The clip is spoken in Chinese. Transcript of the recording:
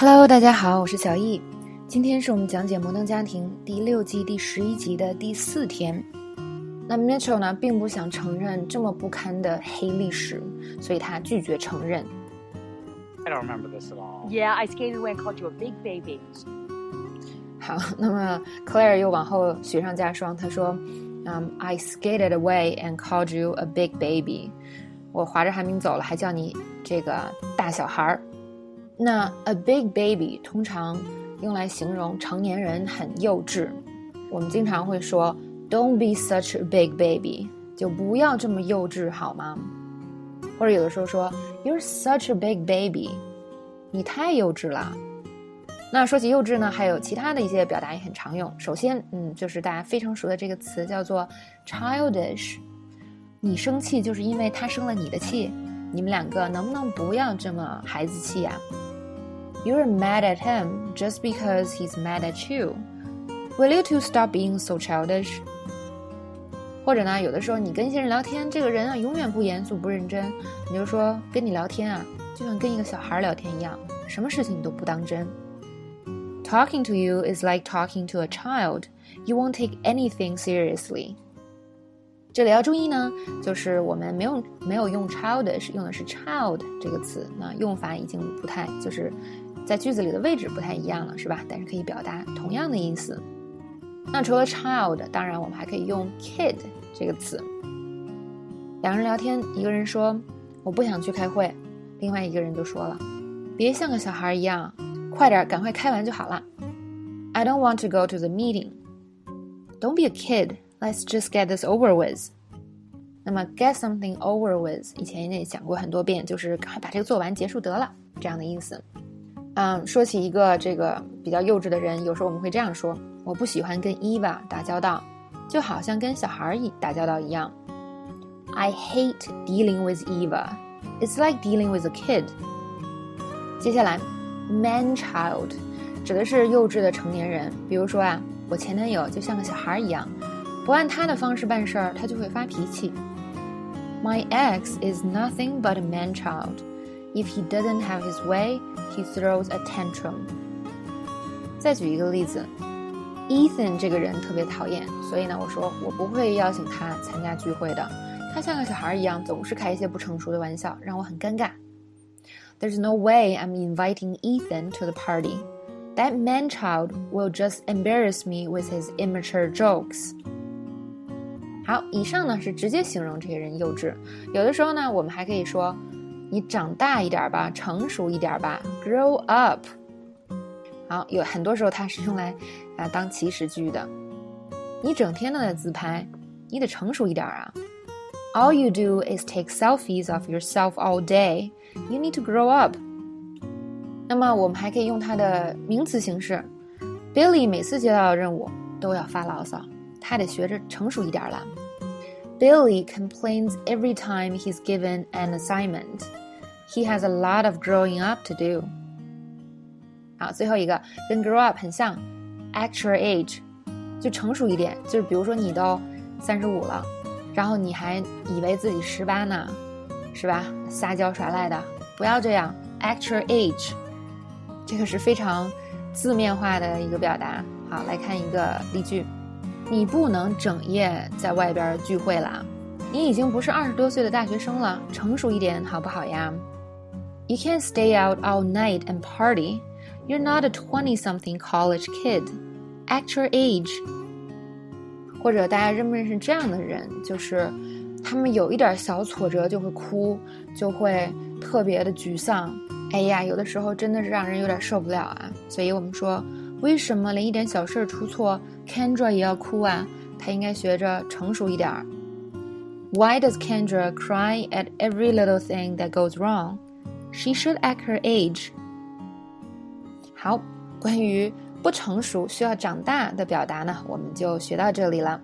Hello，大家好，我是小易。今天是我们讲解《摩登家庭》第六季第十一集的第四天。那 Mitchell 呢，并不想承认这么不堪的黑历史，所以他拒绝承认。I don't remember this at all. Yeah, I skated away and called you a big baby. 好，那么 Claire 又往后雪上加霜，她说：“嗯、i skated away and called you a big baby。我划着寒冰走了，还叫你这个大小孩儿。那 a big baby 通常用来形容成年人很幼稚。我们经常会说 Don't be such a big baby，就不要这么幼稚好吗？或者有的时候说 You're such a big baby，你太幼稚了。那说起幼稚呢，还有其他的一些表达也很常用。首先，嗯，就是大家非常熟的这个词叫做 childish。你生气就是因为他生了你的气，你们两个能不能不要这么孩子气呀、You're mad at him just because he's mad at you. Will you two stop being so childish? 或者呢，有的时候你跟一些人聊天，这个人啊永远不严肃不认真，你就说跟你聊天啊，就像跟一个小孩聊天一样，什么事情你都不当真。Talking to you is like talking to a child. You won't take anything seriously. 这里要注意呢，就是我们没有没有用 childish，用的是 child 这个词，那用法已经不太，就是在句子里的位置不太一样了，是吧？但是可以表达同样的意思。那除了 child，当然我们还可以用 kid 这个词。两人聊天，一个人说我不想去开会，另外一个人就说了，别像个小孩一样，快点，赶快开完就好了。I don't want to go to the meeting. Don't be a kid. Let's just get this over with. 那么 get something over with 以前也讲过很多遍，就是赶快把这个做完，结束得了这样的意思。嗯，说起一个这个比较幼稚的人，有时候我们会这样说：我不喜欢跟 Eva 打交道，就好像跟小孩一打交道一样。I hate dealing with Eva. It's like dealing with a kid. 接下来，man child 指的是幼稚的成年人。比如说啊，我前男友就像个小孩一样。不按他的方式办事儿，他就会发脾气。My ex is nothing but a man child. If he doesn't have his way, he throws a tantrum. 再举一个例子，Ethan 这个人特别讨厌，所以呢，我说我不会邀请他参加聚会的。他像个小孩一样，总是开一些不成熟的玩笑，让我很尴尬。There's no way I'm inviting Ethan to the party. That man child will just embarrass me with his immature jokes. 好，以上呢是直接形容这些人幼稚。有的时候呢，我们还可以说，你长大一点吧，成熟一点吧，grow up。好，有很多时候它是用来啊当祈使句的。你整天都在自拍，你得成熟一点啊。All you do is take selfies of yourself all day. You need to grow up. 那么我们还可以用它的名词形式。Billy 每次接到任务都要发牢骚。他得学着成熟一点了。Billy complains every time he's given an assignment. He has a lot of growing up to do. 好，最后一个跟 grow up 很像，actual age，就成熟一点。就是比如说你都三十五了，然后你还以为自己十八呢，是吧？撒娇耍赖的，不要这样。actual age，这个是非常字面化的一个表达。好，来看一个例句。你不能整夜在外边聚会啦，你已经不是二十多岁的大学生了，成熟一点好不好呀？You can't stay out all night and party. You're not a twenty-something college kid. Act your age. 或者大家认不认识这样的人？就是他们有一点小挫折就会哭，就会特别的沮丧。哎呀，有的时候真的是让人有点受不了啊。所以我们说。为什么连一点小事儿出错，Kendra 也要哭啊？她应该学着成熟一点儿。Why does Kendra cry at every little thing that goes wrong? She should act her age. 好，关于不成熟需要长大的表达呢，我们就学到这里了。